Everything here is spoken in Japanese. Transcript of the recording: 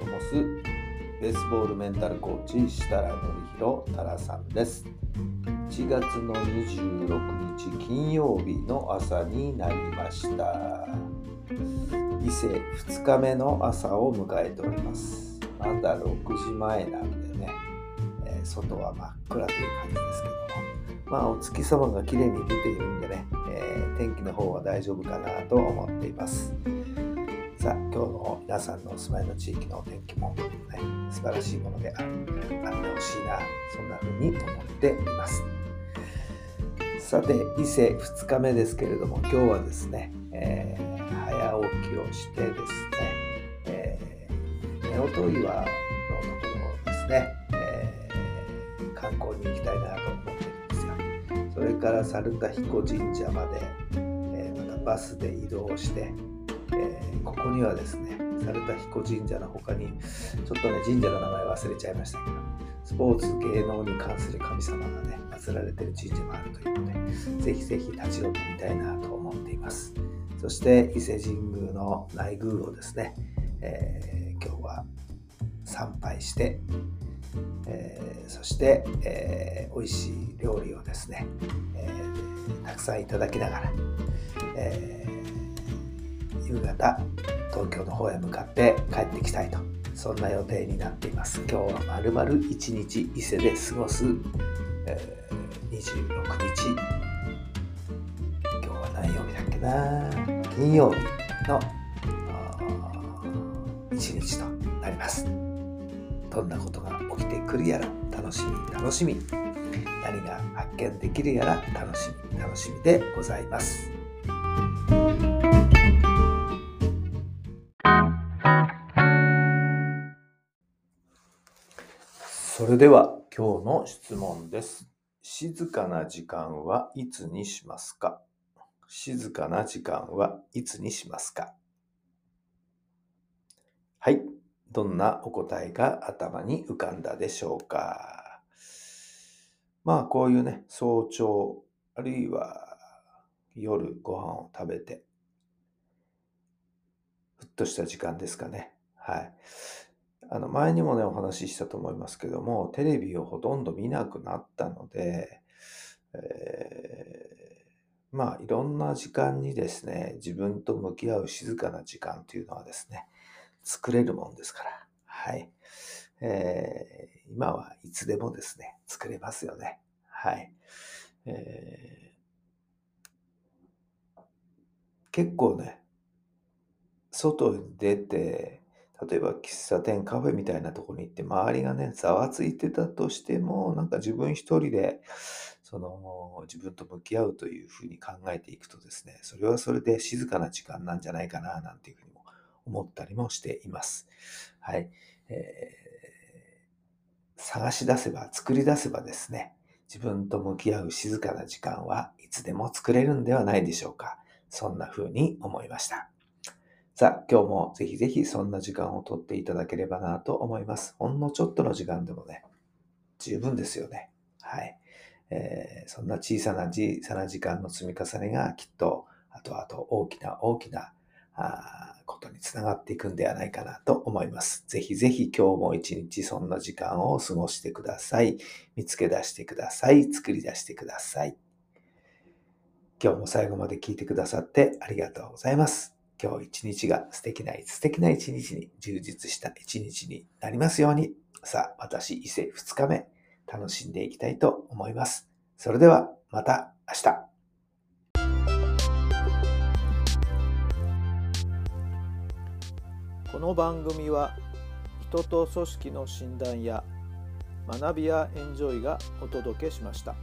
あなたの心に火を灯すベースボールメンタルコーチ設楽範弘太良さんです。1月の26日金曜日の朝になりました。伊勢2日目の朝を迎えております。まだ6時前なんでね、えー外は真っ暗という感じですけども、まあお月様が綺麗に出ているんでね、えー天気の方は大丈夫かなと思っています。さ、今日の皆さんのお住まいの地域のお天気も、ね、素晴らしいものであってほしいな、そんな風に思っています。さて、伊勢2日目ですけれども、今日はですね、えー早起きをしてですね、えー、夫婦岩のところですね、えー観光に行きたいなと思ってるんですよ。それから猿田彦神社まで、えーまたバスで移動して、にはですね、猿田彦神社の他に、ちょっとね、神社の名前忘れちゃいましたけど、スポーツ、芸能に関する神様がね、祀られてる神社もあるというので、ぜひぜひ立ち寄ってみたいなと思っています。そして、伊勢神宮の内宮をですね、えー今日は参拝して、えーそして、えー美味しい料理をですね、えーたくさんいただきながら、えー夕方東京の方へ向かって帰ってきたいとそんな予定になっています。今日はまるまる一日伊勢で過ごす、えー26日。今日は何曜日だっけな？金曜日のあー一日となります。どんなことが起きてくるやら楽しみ楽しみ。何が発見できるやら楽しみ楽しみでございます。それでは今日の質問です静かな時間はいつにしますか？静かな時間はいつにしますか？はい。どんなお答えが頭に浮かんだでしょうか？まあこういうね、早朝、あるいは夜ご飯を食べて、ふっとした時間ですかね。はい。あの前にもね、お話ししたと思いますけども、テレビをほとんど見なくなったので、えーまあいろんな時間にですね、自分と向き合う静かな時間というのはですね、作れるもんですから、はい。えー今はいつでもですね、作れますよね。はい。えー結構ね、外に出て、例えば喫茶店、カフェみたいなところに行って、周りがね、ざわついてたとしても、なんか自分一人で、その、自分と向き合うというふうに考えていくとですね、それはそれで静かな時間なんじゃないかな、なんていうふうにも思ったりもしています。はい。えー探し出せば、作り出せばですね、自分と向き合う静かな時間はいつでも作れるんではないでしょうか。そんな風に思いました。さあ、今日もぜひぜひそんな時間をとっていただければなと思います。ほんのちょっとの時間でもね、十分ですよね。はい。えーそんな小さな小さな時間の積み重ねがきっと後々大きな大きなあことにつながっていくんではないかなと思います。ぜひぜひ今日も一日そんな時間を過ごしてください。見つけ出してください。作り出してください。今日も最後まで聞いてくださってありがとうございます。今日一日が素敵な素敵な一日に充実した一日になりますように。さあ、私、伊勢2日目、楽しんでいきたいと思います。それでは、また明日。この番組は人と組織の診断や学びやエンジョイがお届けしました。